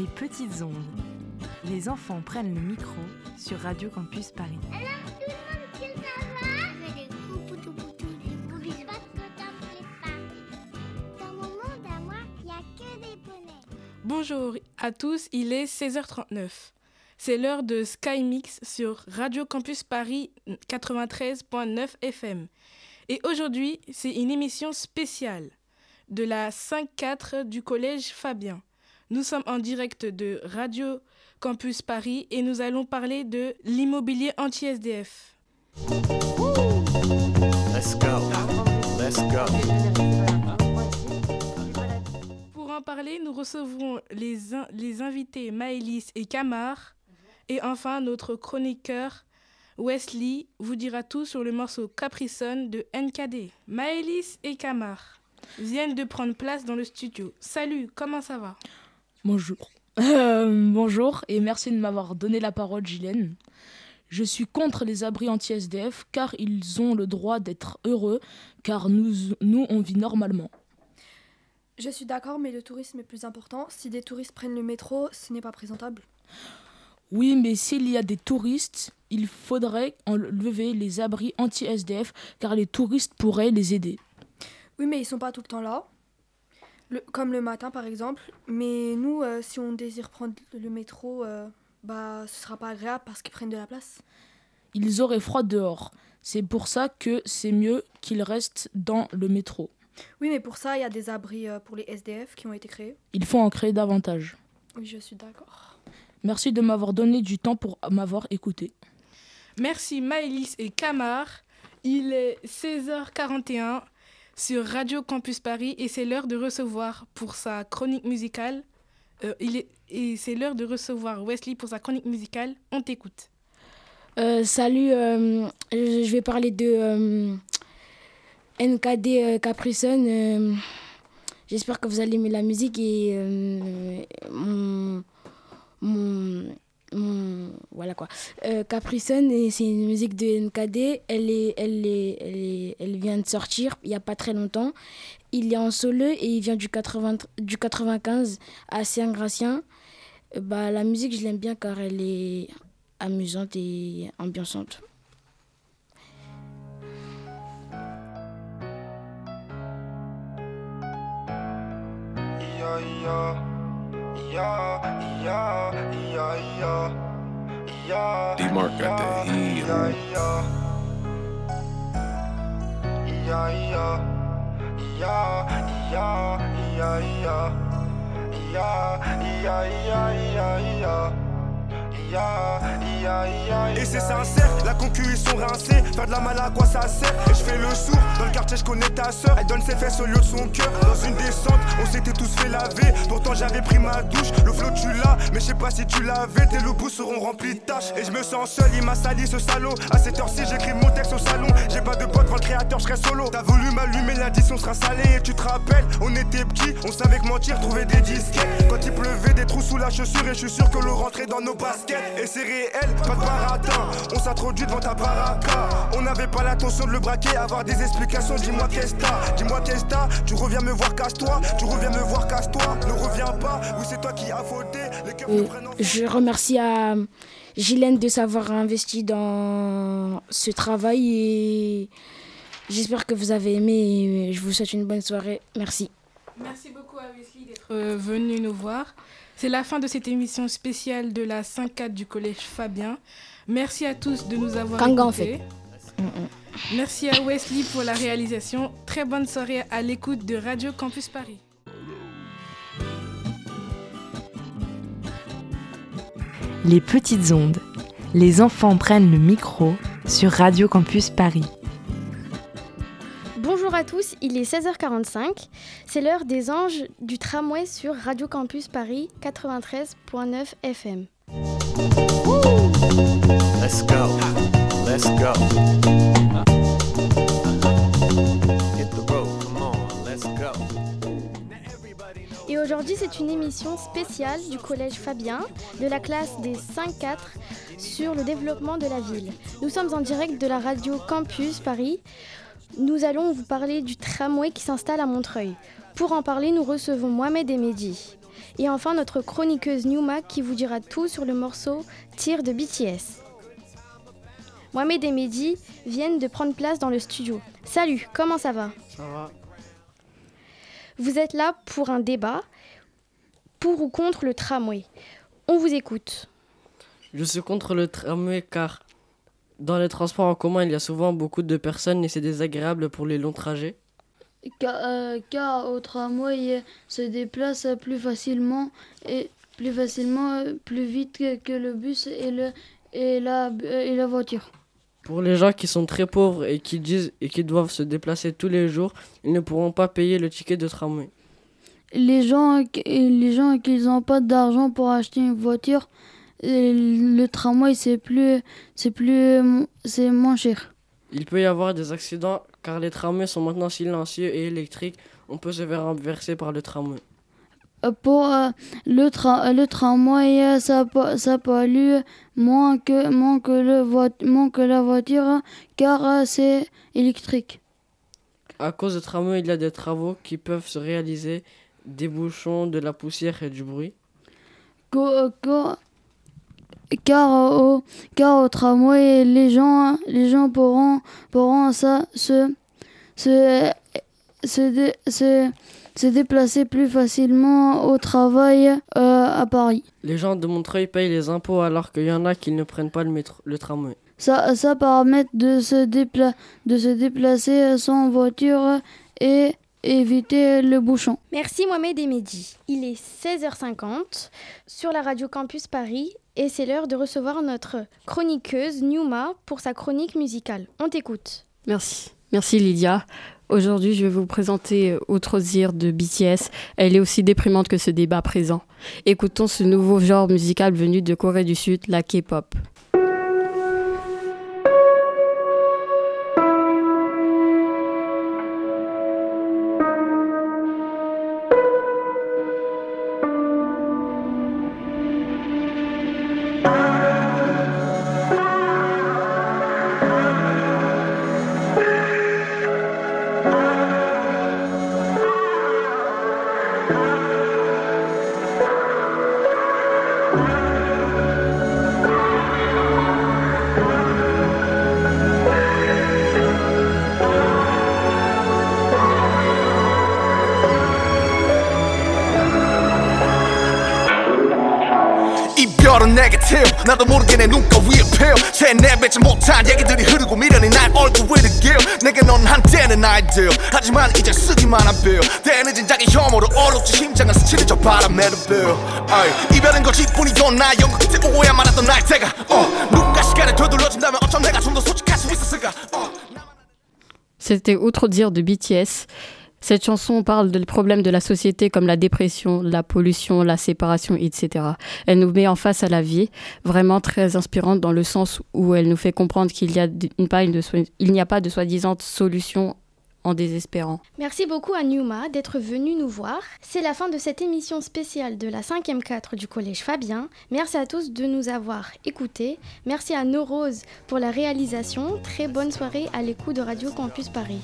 Les petites ondes. Les enfants prennent le micro sur Radio Campus Paris. Alors tout le monde, que ça va Je fais des gros poutous poutous, des gros bisous. Parce que t'en fais pas. Dans mon monde à moi, il n'y a que des bonnets. Bonjour à tous, il est 16h39. C'est l'heure de Sky Mix sur Radio Campus Paris 93.9 FM. Et aujourd'hui, c'est une émission spéciale de la 5-4 du collège Fabien. Nous sommes en direct de Radio Campus Paris et nous allons parler de l'immobilier anti-SDF. Let's go. Let's go. Pour en parler, nous recevrons les, in- les invités Maëlys et Camar. Et enfin, notre chroniqueur Wesley vous dira tout sur le morceau Capricon de NKD. Maëlys et Camar viennent de prendre place dans le studio. Salut, comment ça va? Bonjour. Euh, bonjour et merci de m'avoir donné la parole, Guylaine. Je suis contre les abris anti-SDF car ils ont le droit d'être heureux car nous, nous on vit normalement. Je suis d'accord, mais le tourisme est plus important. Si des touristes prennent le métro, ce n'est pas présentable. Oui, mais s'il y a des touristes, il faudrait enlever les abris anti-SDF car les touristes pourraient les aider. Oui, mais ils sont pas tout le temps là. Le- comme le matin, par exemple. Mais nous, euh, si on désire prendre le métro, euh, bah, ce sera pas agréable parce qu'ils prennent de la place. Ils auraient froid dehors. C'est pour ça que c'est mieux qu'ils restent dans le métro. Oui, mais pour ça, il y a des abris euh, pour les SDF qui ont été créés. Il faut en créer davantage. Oui, je suis d'accord. Merci de m'avoir donné du temps pour m'avoir écouté. Merci Maëlys et Camar. Il est 16h41 sur Radio Campus Paris et c'est l'heure de recevoir pour sa chronique musicale. euh, il est, et c'est l'heure de recevoir Wesley pour sa chronique musicale. On t'écoute. Euh, salut, euh, je vais parler de NKD Capricon. euh, J'espère que vous allez aimer la musique et mon, mon, mon- voilà quoi. Euh, c'est une musique de NKD. Elle est, elle est, elle elle vient de sortir il y a pas très longtemps. Il est en solo et il vient du 80, du 95 à Saint-Gratien. Euh, Bah, la musique, je l'aime bien car elle est amusante et ambiançante. Yeah. D-Mark got that heat. Yeah, yeah. Yeah, yeah. Yeah, Et c'est sincère, la concu ils sont rincés. Faire de la mal à quoi ça sert. Et je fais le sourd, dans le quartier je connais ta soeur Elle donne ses fesses au lieu de son cœur. Dans une descente, on s'était tous fait laver. Pourtant j'avais pris ma douche, le flot tu l'as Mais je sais pas si tu l'avais, tes loups seront remplis de tâches Et je me sens seul, il m'a sali ce salaud. À cette heure-ci j'écris mon texte au salon. J'ai pas de pote, devant le créateur, je solo. T'as voulu m'allumer, l'addition sera salée Et tu te rappelles, on était petits, on savait que mentir, trouver des disquettes. Quand il pleuvait, des trous sous la chaussure. Et je suis sûr que l'eau rentrait dans nos baskets Et c'est réel, pas de baratin. On s'introduit devant ta baraka. On n'avait pas l'intention de le braquer Avoir des explications, dis-moi qu'est-ce que t'as? Dis-moi qu'est-ce que t'as? Tu reviens me voir, casse-toi. Tu reviens me voir, casse-toi. Ne reviens pas, oui c'est toi qui as fauté. Les Euh, je remercie à Guylaine de s'avoir investi dans ce travail et j'espère que vous avez aimé je vous souhaite une bonne soirée. Merci. Merci beaucoup à Wesley d'être euh, venu nous voir. C'est la fin de cette émission spéciale de la 5-4 du collège Fabien. Merci à tous de nous avoir en écoutés. Merci à Wesley pour la réalisation. Très bonne soirée à l'écoute de Radio Campus Paris. Les petites ondes. Les enfants prennent le micro sur Radio Campus Paris. Bonjour à tous, il est 16h45. C'est l'heure des anges du tramway sur Radio Campus Paris 93.9 FM. Let's go. Let's go. Hit the road, come on, let's go. Et aujourd'hui, c'est une émission spéciale du collège Fabien de la classe des 5-4 sur le développement de la ville. Nous sommes en direct de la radio Campus Paris. Nous allons vous parler du tramway qui s'installe à Montreuil. Pour en parler, nous recevons Mohamed et Mehdi. Et enfin notre chroniqueuse Newma qui vous dira tout sur le morceau Tir de BTS. Mohamed et Mehdi viennent de prendre place dans le studio. Salut, comment ça va? Ça va. Vous êtes là pour un débat pour ou contre le tramway. On vous écoute. Je suis contre le tramway car dans les transports en commun, il y a souvent beaucoup de personnes et c'est désagréable pour les longs trajets. Car, euh, car au tramway se déplace plus facilement et plus facilement, euh, plus vite que, que le bus et, le, et, la, euh, et la voiture. Pour les gens qui sont très pauvres et qui disent et qui doivent se déplacer tous les jours, ils ne pourront pas payer le ticket de tramway. Les gens, qui- les gens qui n'ont pas d'argent pour acheter une voiture, le tramway c'est plus, c'est plus, c'est moins cher. Il peut y avoir des accidents car les tramways sont maintenant silencieux et électriques. On peut se faire renverser par le tramway. Euh, Pour euh, le, tra le tramway, euh, ça, ça pollue moins que, moins, que le moins que la voiture car euh, c'est électrique. À cause du tramway, il y a des travaux qui peuvent se réaliser, des bouchons, de la poussière et du bruit. Car, au, car au tramway, les gens, les gens pourront, pourront ça, se, se, se, dé- se, se déplacer plus facilement au travail euh, à Paris. Les gens de Montreuil payent les impôts alors qu'il y en a qui ne prennent pas le, métro, le tramway. Ça, ça permet de se, dépla de se déplacer sans voiture et éviter le bouchon. Merci Mohamed et Mehdi. Il est 16h50 sur la radio Campus Paris et c'est l'heure de recevoir notre chroniqueuse Newma pour sa chronique musicale. On t'écoute. Merci. Merci Lydia. Aujourd'hui, je vais vous présenter Autre Zir de BTS. Elle est aussi déprimante que ce débat présent. Écoutons ce nouveau genre musical venu de Corée du Sud, la K-pop. 네게티브 나도 모르게 내 눈가 위에 피어 새내뱉지 못한 얘기들이 흐르고 미련이 날 얼굴 위를 기어. 내게 넌 한때는 아이디어 하지만 이제 쓰기만 한 빌 때늦은 자기 혐오로 어렵지 심장은 스치는 저 바람에도 빌 이별은 거짓뿐이던 나 연극 끝에 오해야 많았던 나의 때가. 어, 누군가 시간을 되돌려준다면 어쩜 내가 좀 더 솔직할 수 있었을까? 어. C'était Autre Dire de BTS. Cette chanson parle des problèmes de la société comme la dépression, la pollution, la séparation, etc. Elle nous met en face à la vie, vraiment très inspirante dans le sens où elle nous fait comprendre qu'il n'y a, a pas de soi-disant solution en désespérant. Merci beaucoup à Newma d'être venu nous voir. C'est la fin de cette émission spéciale de la 5e 4 du Collège Fabien. Merci à tous de nous avoir écoutés. Merci à Norose pour la réalisation. Très bonne soirée à l'écoute de Radio Campus Paris.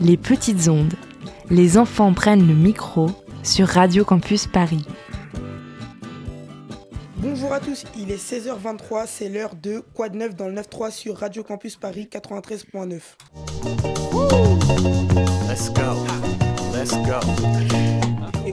Les petites ondes. Les enfants prennent le micro sur Radio Campus Paris. Bonjour à tous, il est 16h23, c'est l'heure de de neuf dans le 9-3 sur Radio Campus Paris 93.9. Let's go. Let's go.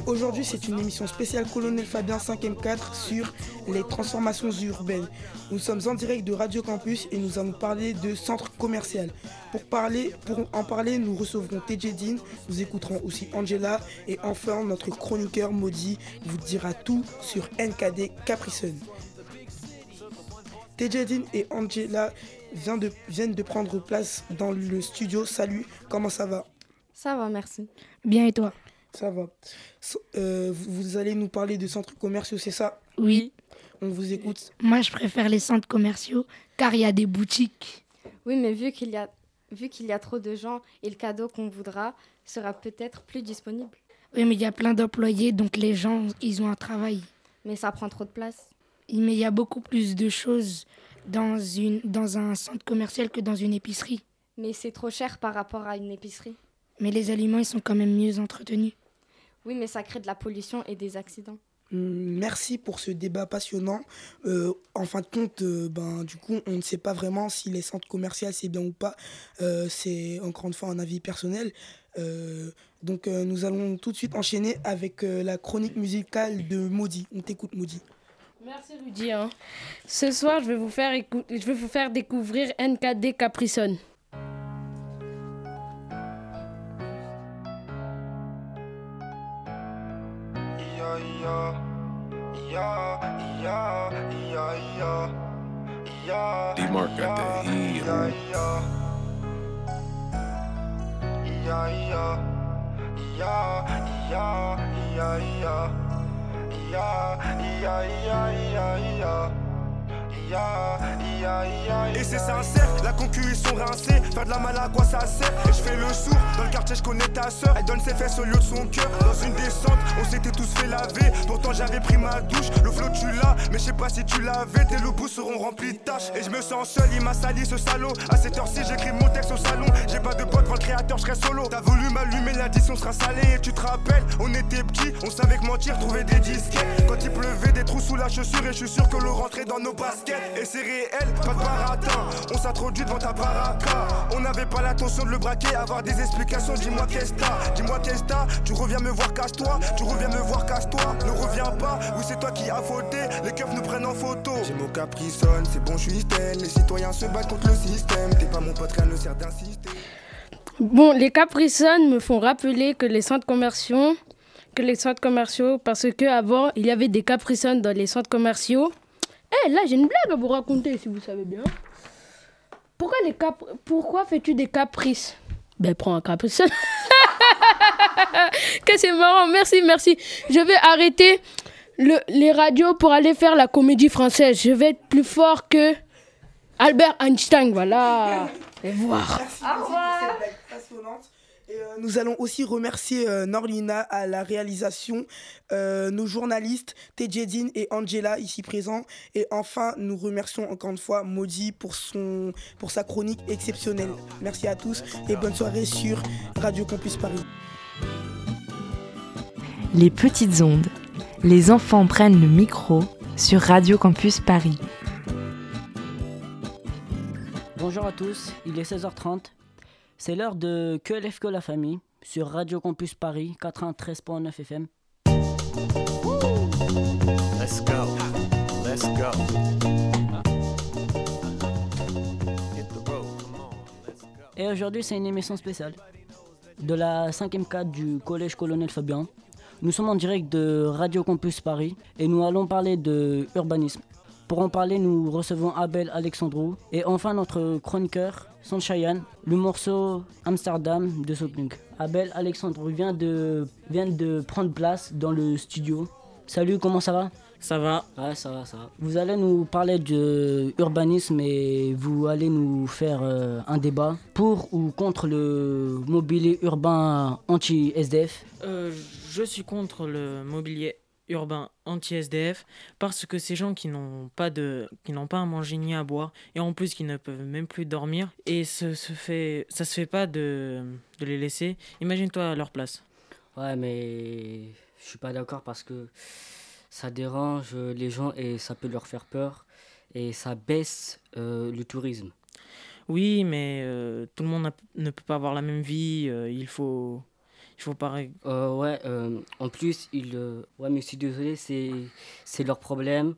Aujourd'hui, c'est une émission spéciale Colonel Fabien 5e 4 sur les transformations urbaines. Nous sommes en direct de Radio Campus et nous allons parler de centre commercial. Pour, parler, pour en parler, nous recevrons TJ Dean, nous écouterons aussi Angela et enfin notre chroniqueur Maudit vous dira tout sur NKD Capricon. TJ Dean et Angela viennent de, viennent de prendre place dans le studio. Salut, comment ça va? Ça va, merci. Bien et toi? Ça va. So- euh, vous, vous allez nous parler de centres commerciaux, c'est ça? Oui. On vous écoute. Moi, je préfère les centres commerciaux car il y a des boutiques. Oui, mais vu qu'il y a vu qu'il y a trop de gens et le cadeau qu'on voudra sera peut-être plus disponible. Oui, mais il y a plein d'employés, donc les gens, ils ont un travail. Mais ça prend trop de place. Mais il y a beaucoup plus de choses dans, une, dans un centre commercial que dans une épicerie. Mais c'est trop cher par rapport à une épicerie. Mais les aliments, ils sont quand même mieux entretenus. Oui, mais ça crée de la pollution et des accidents. Hum, Merci pour ce débat passionnant. Euh, en fin de compte, euh, ben, du coup, on ne sait pas vraiment si les centres commerciaux c'est bien ou pas. Euh, c'est encore une fois un avis personnel. Euh, donc euh, nous allons tout de suite enchaîner avec euh, la chronique musicale de Maudit. On t'écoute Maudit. Merci Rudy. hein. Ce soir, je vais vous faire, écou- je vais vous faire découvrir NKD Caprison. D-Mark got that heat. Yeah, yeah, yeah, yeah, yeah, Et c'est sincère, la concu ils sont rincés. Faire de la mal à quoi ça sert? Et je fais le sourd, dans le quartier je connais ta soeur Elle donne ses fesses au lieu de son cœur. Dans une descente, on s'était tous fait laver. Pourtant j'avais pris ma douche, le flot tu l'as. Mais je sais pas si tu l'avais, tes lobos seront remplis de tâches. Et je me sens seul, il m'a sali ce salaud. À cette heure-ci j'écris mon texte au salon. J'ai pas de pote, devant le créateur je serai solo. T'as voulu m'allumer, l'addition sera salée. Et tu te rappelles, on était petits, on savait que mentir, trouver des disquettes. Quand il pleuvait, des trous sous la chaussure Et je suis sûr que l'eau rentrait dans nos baskets. Et c'est réel, pas de baratin On s'introduit devant ta baraka. On n'avait pas l'intention de le braquer Avoir des explications, dis-moi qu'est-ce que t'as. Dis-moi qu'est-ce que t'as. Tu reviens me voir, cache-toi. Tu reviens me voir, cache-toi. Ne reviens pas, oui c'est toi qui as fauté. Les keufs nous prennent en photo. J'ai mon capricone, c'est bon je suis Les citoyens se battent contre le système. T'es pas mon pote, rien ne sert d'insister Bon, les Caprison me font rappeler que les centres commerciaux, que les centres commerciaux, parce que avant il y avait des Caprison dans les centres commerciaux. Eh, là j'ai une blague à vous raconter si vous savez bien. Pourquoi les cap, pourquoi fais-tu des caprices? Ben prends un Capricon. que c'est marrant, merci, merci. Je vais arrêter le, les radios pour aller faire la comédie française. Je vais être plus fort que Albert Einstein, voilà. Et voir. Merci cette blague passionnante. Et, euh, nous allons aussi remercier euh, Norlina à la réalisation, euh, nos journalistes Tejedine et Angela ici présents. Et enfin, nous remercions encore une fois Maudit pour, son, pour sa chronique exceptionnelle. Merci à tous et bonne soirée sur Radio Campus Paris. Les petites ondes. Les enfants prennent le micro sur Radio Campus Paris. Bonjour à tous, il est 16h30. C'est l'heure de Que l'élève que la famille sur Radio Campus Paris 93.9 FM. Let's go. Let's go. Et aujourd'hui, c'est une émission spéciale de la 5e cadre du Collège Colonel Fabien. Nous sommes en direct de Radio Campus Paris et nous allons parler de urbanisme. Pour en parler, nous recevons Abel Alexandrou et enfin notre chroniqueur, Sanchayan, le morceau Amsterdam de Soplunk. Abel Alexandrou vient de, vient de prendre place dans le studio. Salut, comment ça va? Ça va Ouais, ça va, ça va. Vous allez nous parler de urbanisme et vous allez nous faire euh, un débat pour ou contre le mobilier urbain anti-SDF. Euh, je suis contre le mobilier urbain anti-SDF parce que ces gens qui n'ont pas de qui n'ont pas à manger ni à boire et en plus qui ne peuvent même plus dormir et ce se fait ça se fait pas de, de les laisser imagine-toi à leur place Ouais, mais je suis pas d'accord parce que ça dérange les gens et ça peut leur faire peur et ça baisse euh, le tourisme. oui mais euh, tout le monde ne peut pas avoir la même vie euh, il faut il pareil Euh, ouais, euh, en plus, ils, euh, ouais, mais je suis désolé, c'est, c'est leur problème.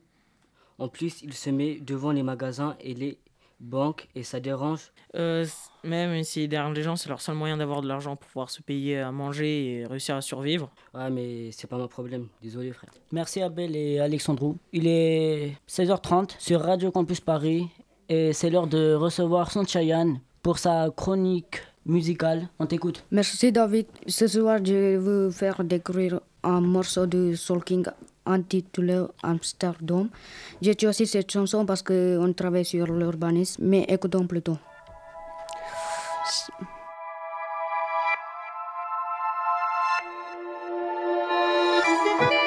En plus, ils se mettent devant les magasins et les banques et ça dérange. Euh, même si derrière les gens c'est leur seul moyen d'avoir de l'argent pour pouvoir se payer à manger et réussir à survivre Ouais, mais c'est pas mon problème, désolé frère. Merci Abel et Alexandrou. Il est 16h30 sur Radio Campus Paris et c'est l'heure de recevoir Sanchayan pour sa chronique musicale. On t'écoute. Merci David. Ce soir, je vais vous faire découvrir un morceau de Soul King intitulé Amsterdam. J'ai choisi cette chanson parce qu'on travaille sur l'urbanisme, mais écoutons plutôt.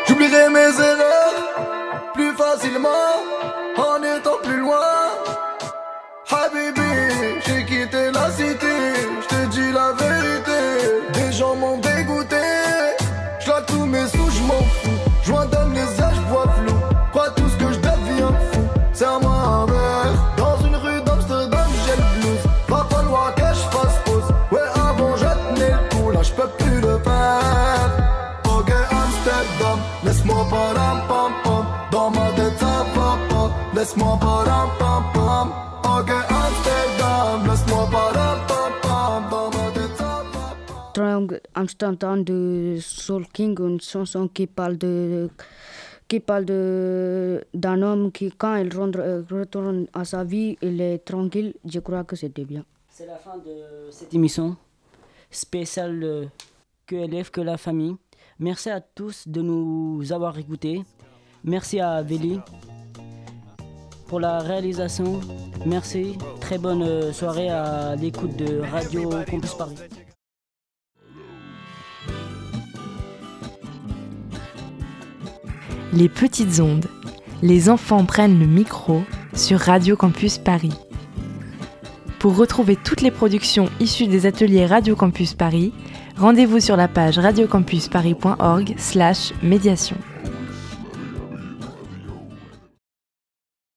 J'oublierai mes erreurs plus facilement laisse-moi param pam pam. Ok, Amsterdam, laisse-moi param pam pam. Dans ma tête, ça. Strong Amsterdam de Soul King, une chanson qui parle de qui parle de d'un homme qui quand il rentre- euh, retourne à sa vie, il est tranquille. Je crois que c'était bien. C'est la fin de cette émission spéciale euh, QLF que la famille. Merci à tous de nous avoir écoutés. Merci à Veli pour la réalisation. Merci. Très bonne euh, soirée à l'écoute de Radio Campus Paris. Les petites ondes. Les enfants prennent le micro sur Radio Campus Paris. Pour retrouver toutes les productions issues des ateliers Radio Campus Paris, rendez-vous sur la page radiocampusparis.org/médiation.